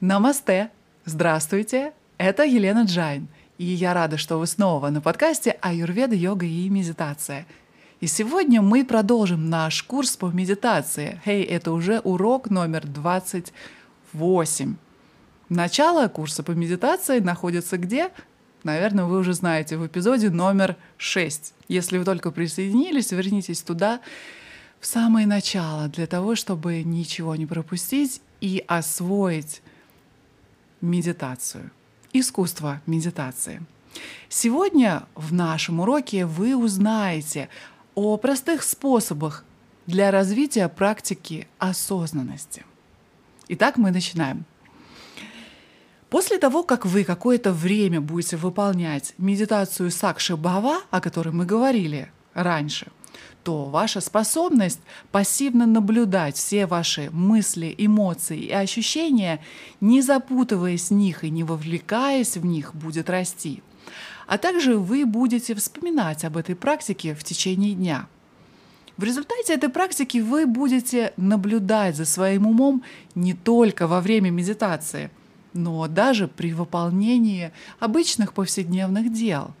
Намасте! Здравствуйте! Это Елена Джайн, и я рада, что вы снова на подкасте «Аюрведа, йога и медитация». И сегодня мы продолжим наш курс по медитации. Хей, hey, это уже урок номер 28. Начало курса по медитации находится где? Наверное, вы уже знаете, в эпизоде номер 6. Если вы только присоединились, вернитесь туда в самое начало для того, чтобы ничего не пропустить и освоить медитацию, искусство медитации. Сегодня в нашем уроке вы узнаете о простых способах для развития практики осознанности. Итак, мы начинаем. После того, как вы какое-то время будете выполнять медитацию Сакши Бхава, о которой мы говорили раньше – то ваша способность пассивно наблюдать все ваши мысли, эмоции и ощущения, не запутываясь в них и не вовлекаясь в них, будет расти. А также вы будете вспоминать об этой практике в течение дня. В результате этой практики вы будете наблюдать за своим умом не только во время медитации, но даже при выполнении обычных повседневных дел –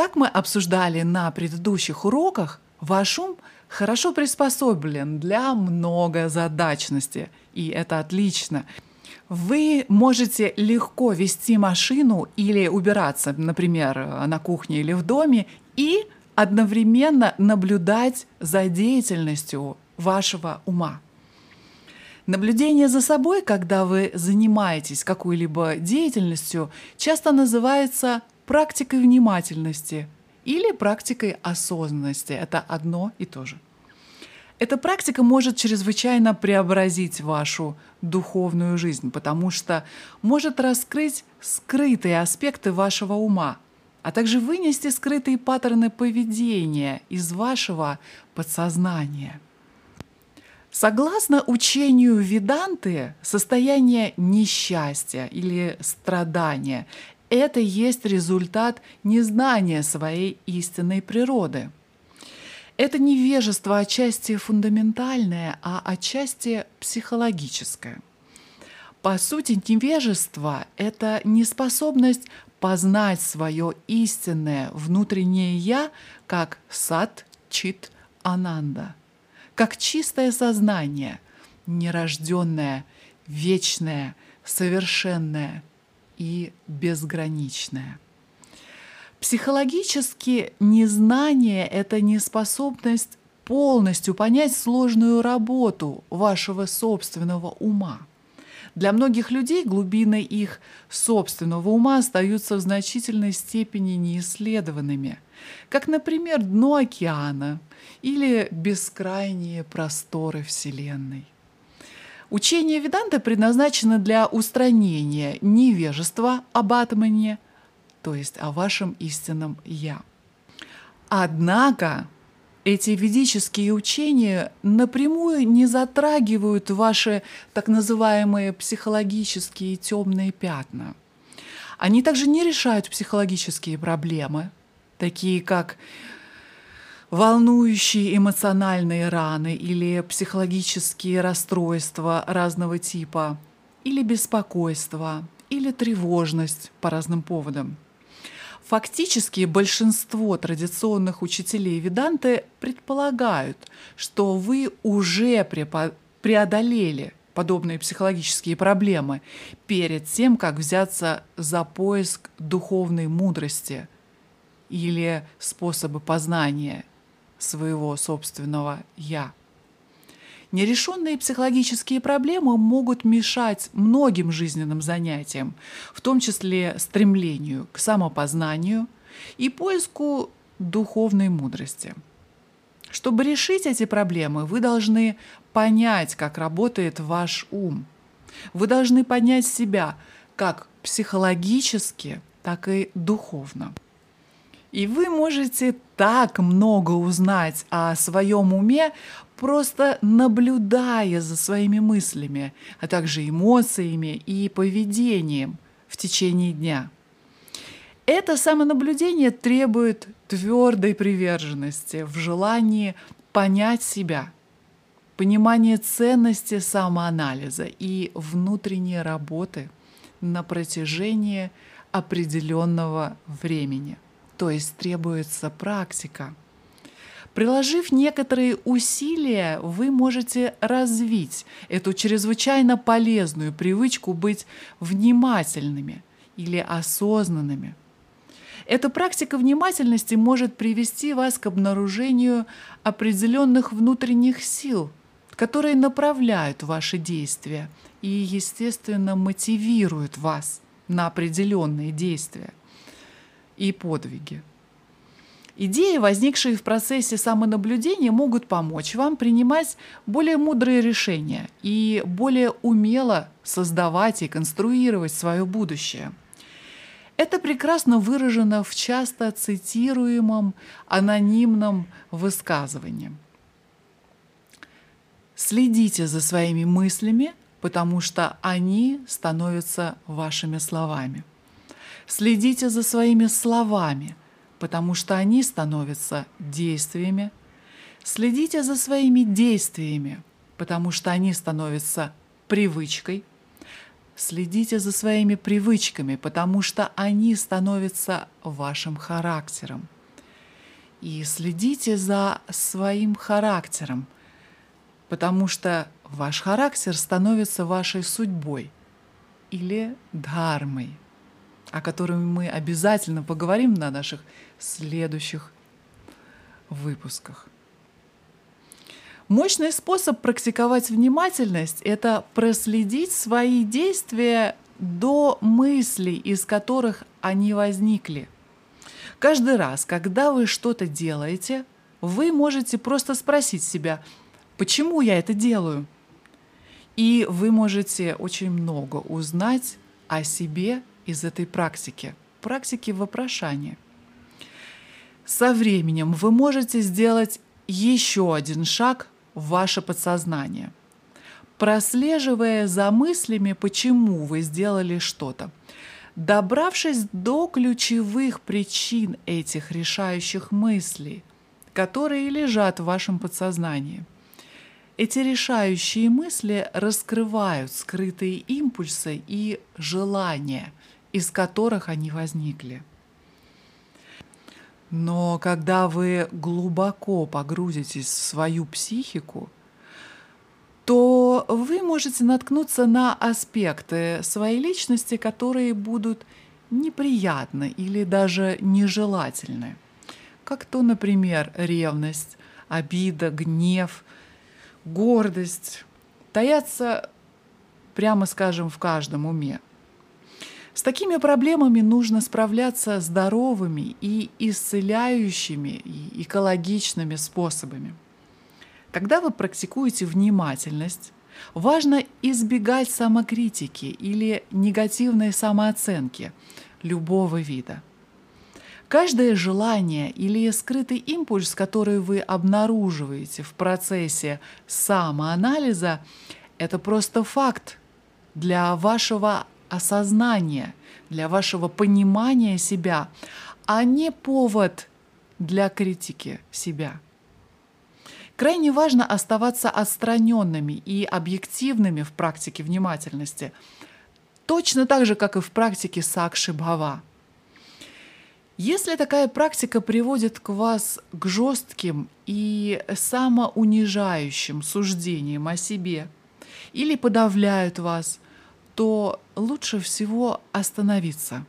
как мы обсуждали на предыдущих уроках, ваш ум хорошо приспособлен для многозадачности, и это отлично. Вы можете легко вести машину или убираться, например, на кухне или в доме, и одновременно наблюдать за деятельностью вашего ума. Наблюдение за собой, когда вы занимаетесь какой-либо деятельностью, часто называется практикой внимательности или практикой осознанности. Это одно и то же. Эта практика может чрезвычайно преобразить вашу духовную жизнь, потому что может раскрыть скрытые аспекты вашего ума, а также вынести скрытые паттерны поведения из вашего подсознания. Согласно учению Веданты, состояние несчастья или страдания это есть результат незнания своей истинной природы. Это невежество отчасти фундаментальное, а отчасти психологическое. По сути, невежество — это неспособность познать свое истинное внутреннее «я» как сад чит ананда, как чистое сознание, нерожденное, вечное, совершенное — и безграничное. Психологически незнание — это неспособность полностью понять сложную работу вашего собственного ума. Для многих людей глубины их собственного ума остаются в значительной степени неисследованными, как, например, дно океана или бескрайние просторы Вселенной. Учение Веданты предназначено для устранения невежества об атмане, то есть о вашем истинном «я». Однако эти ведические учения напрямую не затрагивают ваши так называемые психологические темные пятна. Они также не решают психологические проблемы, такие как волнующие эмоциональные раны или психологические расстройства разного типа, или беспокойство, или тревожность по разным поводам. Фактически большинство традиционных учителей Веданты предполагают, что вы уже преодолели подобные психологические проблемы перед тем, как взяться за поиск духовной мудрости или способы познания своего собственного «я». Нерешенные психологические проблемы могут мешать многим жизненным занятиям, в том числе стремлению к самопознанию и поиску духовной мудрости. Чтобы решить эти проблемы, вы должны понять, как работает ваш ум. Вы должны понять себя как психологически, так и духовно. И вы можете так много узнать о своем уме, просто наблюдая за своими мыслями, а также эмоциями и поведением в течение дня. Это самонаблюдение требует твердой приверженности в желании понять себя, понимание ценности самоанализа и внутренней работы на протяжении определенного времени. То есть требуется практика. Приложив некоторые усилия, вы можете развить эту чрезвычайно полезную привычку быть внимательными или осознанными. Эта практика внимательности может привести вас к обнаружению определенных внутренних сил, которые направляют ваши действия и, естественно, мотивируют вас на определенные действия и подвиги. Идеи, возникшие в процессе самонаблюдения, могут помочь вам принимать более мудрые решения и более умело создавать и конструировать свое будущее. Это прекрасно выражено в часто цитируемом анонимном высказывании. Следите за своими мыслями, потому что они становятся вашими словами. Следите за своими словами, потому что они становятся действиями. Следите за своими действиями, потому что они становятся привычкой. Следите за своими привычками, потому что они становятся вашим характером. И следите за своим характером, потому что ваш характер становится вашей судьбой или дхармой – о котором мы обязательно поговорим на наших следующих выпусках. Мощный способ практиковать внимательность – это проследить свои действия до мыслей, из которых они возникли. Каждый раз, когда вы что-то делаете, вы можете просто спросить себя, почему я это делаю? И вы можете очень много узнать о себе из этой практики, практики вопрошания. Со временем вы можете сделать еще один шаг в ваше подсознание, прослеживая за мыслями, почему вы сделали что-то. Добравшись до ключевых причин этих решающих мыслей, которые лежат в вашем подсознании. Эти решающие мысли раскрывают скрытые импульсы и желания – из которых они возникли. Но когда вы глубоко погрузитесь в свою психику, то вы можете наткнуться на аспекты своей личности, которые будут неприятны или даже нежелательны. Как то, например, ревность, обида, гнев, гордость. Таятся, прямо скажем, в каждом уме. С такими проблемами нужно справляться здоровыми и исцеляющими, и экологичными способами. Когда вы практикуете внимательность, важно избегать самокритики или негативной самооценки любого вида. Каждое желание или скрытый импульс, который вы обнаруживаете в процессе самоанализа, это просто факт для вашего осознание, для вашего понимания себя, а не повод для критики себя. Крайне важно оставаться отстраненными и объективными в практике внимательности, точно так же, как и в практике сакши бхава. Если такая практика приводит к вас к жестким и самоунижающим суждениям о себе или подавляют вас – то лучше всего остановиться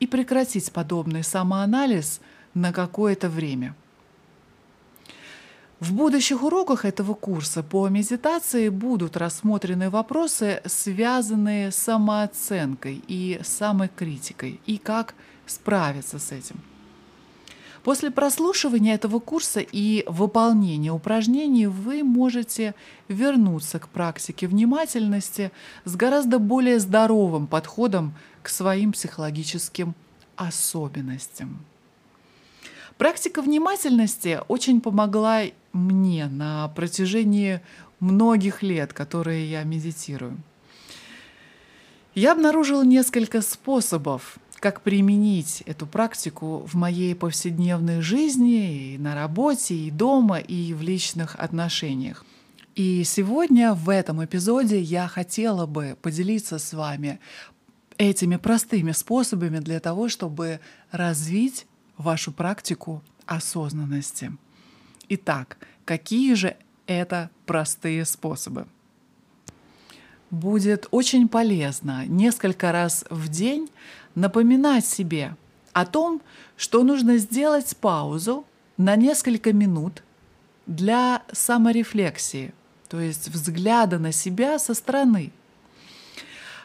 и прекратить подобный самоанализ на какое-то время. В будущих уроках этого курса по медитации будут рассмотрены вопросы, связанные с самооценкой и самокритикой, и как справиться с этим. После прослушивания этого курса и выполнения упражнений вы можете вернуться к практике внимательности с гораздо более здоровым подходом к своим психологическим особенностям. Практика внимательности очень помогла мне на протяжении многих лет, которые я медитирую. Я обнаружила несколько способов, как применить эту практику в моей повседневной жизни, и на работе, и дома, и в личных отношениях. И сегодня в этом эпизоде я хотела бы поделиться с вами этими простыми способами для того, чтобы развить вашу практику осознанности. Итак, какие же это простые способы? Будет очень полезно несколько раз в день напоминать себе о том, что нужно сделать паузу на несколько минут для саморефлексии, то есть взгляда на себя со стороны.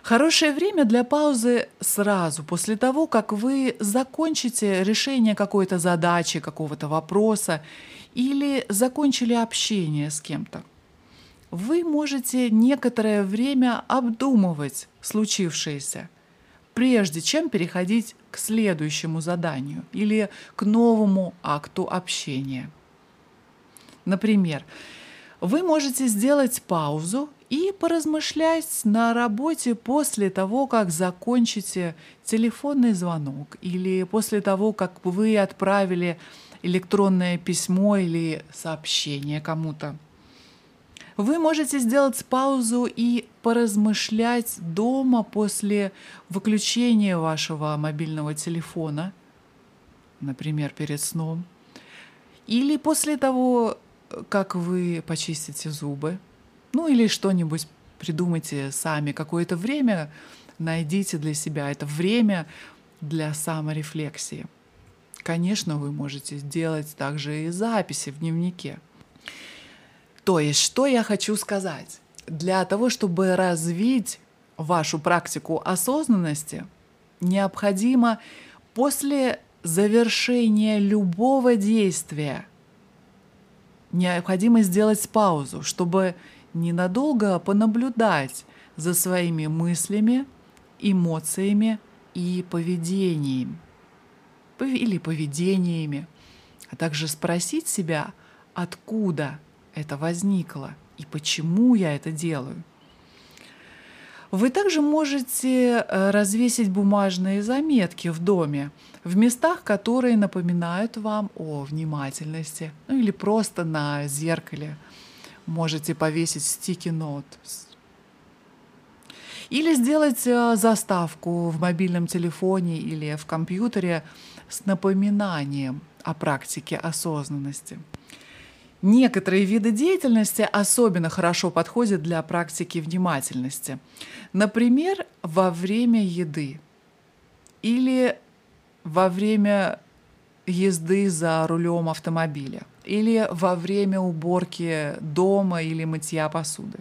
Хорошее время для паузы сразу, после того, как вы закончите решение какой-то задачи, какого-то вопроса или закончили общение с кем-то. Вы можете некоторое время обдумывать случившееся – прежде чем переходить к следующему заданию или к новому акту общения. Например, вы можете сделать паузу и поразмышлять на работе после того, как закончите телефонный звонок или после того, как вы отправили электронное письмо или сообщение кому-то. Вы можете сделать паузу и поразмышлять дома после выключения вашего мобильного телефона, например, перед сном, или после того, как вы почистите зубы, ну или что-нибудь придумайте сами, какое-то время найдите для себя. Это время для саморефлексии. Конечно, вы можете сделать также и записи в дневнике – то есть, что я хочу сказать? Для того, чтобы развить вашу практику осознанности, необходимо после завершения любого действия необходимо сделать паузу, чтобы ненадолго понаблюдать за своими мыслями, эмоциями и поведением или поведениями, а также спросить себя, откуда это возникло и почему я это делаю. Вы также можете э, развесить бумажные заметки в доме в местах, которые напоминают вам о внимательности, ну или просто на зеркале можете повесить стики-нот. Или сделать э, заставку в мобильном телефоне или в компьютере с напоминанием о практике осознанности. Некоторые виды деятельности особенно хорошо подходят для практики внимательности. Например, во время еды или во время езды за рулем автомобиля или во время уборки дома или мытья посуды.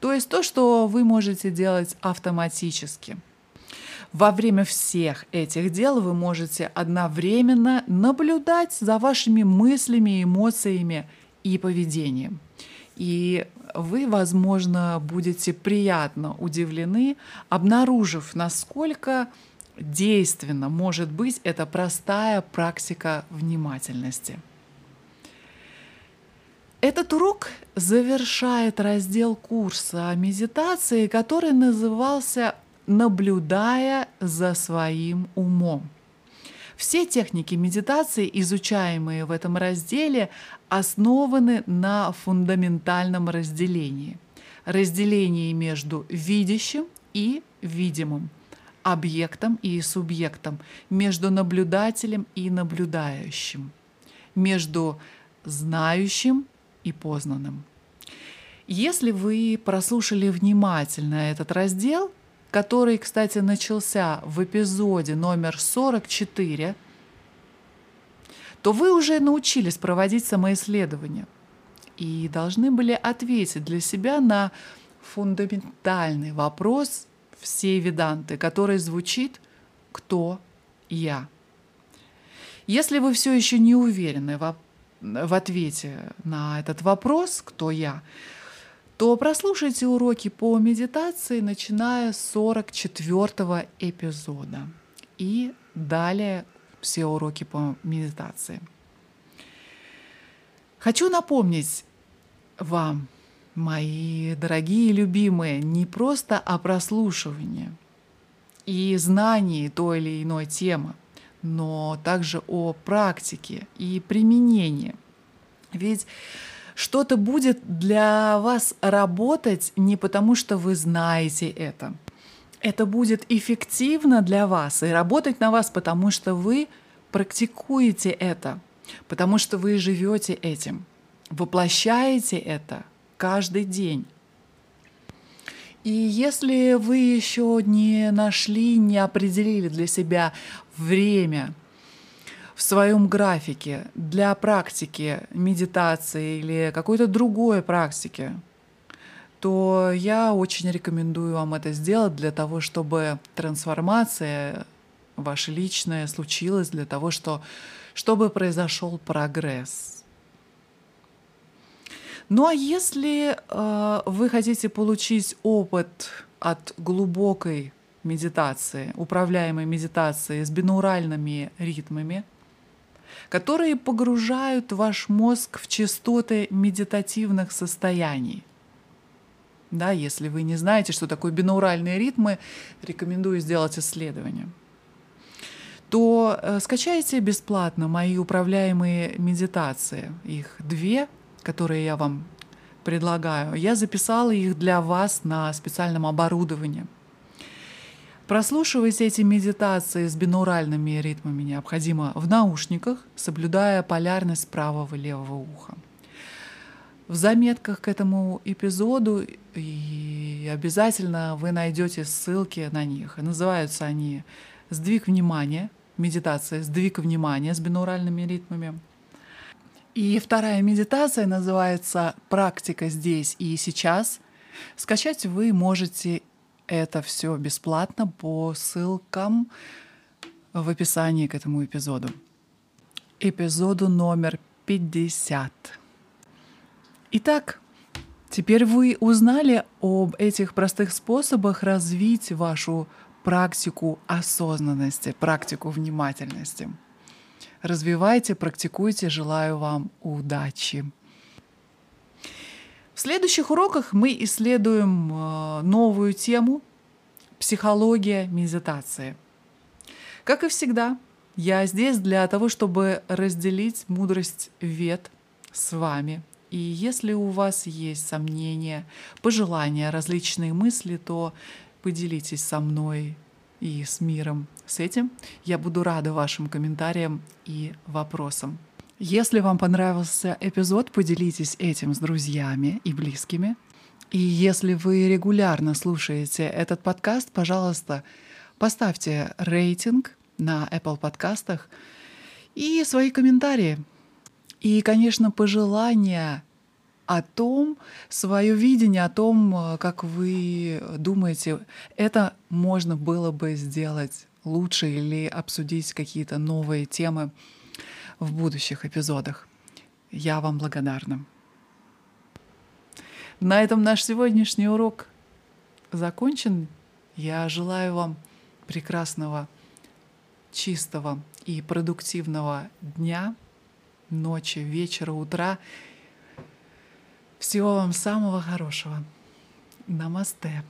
То есть то, что вы можете делать автоматически – во время всех этих дел вы можете одновременно наблюдать за вашими мыслями, эмоциями и поведением. И вы, возможно, будете приятно удивлены, обнаружив, насколько действенно может быть эта простая практика внимательности. Этот урок завершает раздел курса медитации, который назывался наблюдая за своим умом. Все техники медитации, изучаемые в этом разделе, основаны на фундаментальном разделении. Разделении между видящим и видимым, объектом и субъектом, между наблюдателем и наблюдающим, между знающим и познанным. Если вы прослушали внимательно этот раздел, который, кстати, начался в эпизоде номер 44, то вы уже научились проводить самоисследование и должны были ответить для себя на фундаментальный вопрос всей веданты, который звучит «Кто я?». Если вы все еще не уверены в, в ответе на этот вопрос «Кто я?», то прослушайте уроки по медитации, начиная с 44 эпизода. И далее все уроки по медитации. Хочу напомнить вам, мои дорогие любимые, не просто о прослушивании, и знании той или иной темы, но также о практике и применении. Ведь что-то будет для вас работать не потому, что вы знаете это. Это будет эффективно для вас и работать на вас, потому что вы практикуете это, потому что вы живете этим, воплощаете это каждый день. И если вы еще не нашли, не определили для себя время в своем графике для практики медитации или какой-то другой практики, то я очень рекомендую вам это сделать для того, чтобы трансформация ваша личная случилась, для того, что, чтобы произошел прогресс. Ну а если э, вы хотите получить опыт от глубокой медитации, управляемой медитации с бинауральными ритмами, которые погружают ваш мозг в частоты медитативных состояний. Да, если вы не знаете, что такое бинауральные ритмы, рекомендую сделать исследование то э, скачайте бесплатно мои управляемые медитации. Их две которые я вам предлагаю, я записала их для вас на специальном оборудовании. Прослушивайте эти медитации с бинуральными ритмами необходимо в наушниках, соблюдая полярность правого и левого уха. В заметках к этому эпизоду и обязательно вы найдете ссылки на них. называются они «Сдвиг внимания», медитация «Сдвиг внимания» с бинуральными ритмами – и вторая медитация называется «Практика здесь и сейчас». Скачать вы можете это все бесплатно по ссылкам в описании к этому эпизоду. Эпизоду номер 50. Итак, теперь вы узнали об этих простых способах развить вашу практику осознанности, практику внимательности. Развивайте, практикуйте. Желаю вам удачи. В следующих уроках мы исследуем э, новую тему — психология медитации. Как и всегда, я здесь для того, чтобы разделить мудрость вет с вами. И если у вас есть сомнения, пожелания, различные мысли, то поделитесь со мной и с миром. С этим я буду рада вашим комментариям и вопросам. Если вам понравился эпизод, поделитесь этим с друзьями и близкими. И если вы регулярно слушаете этот подкаст, пожалуйста, поставьте рейтинг на Apple подкастах и свои комментарии. И, конечно, пожелания о том, свое видение, о том, как вы думаете, это можно было бы сделать лучше или обсудить какие-то новые темы в будущих эпизодах. Я вам благодарна. На этом наш сегодняшний урок закончен. Я желаю вам прекрасного, чистого и продуктивного дня, ночи, вечера, утра всего вам самого хорошего. Намасте.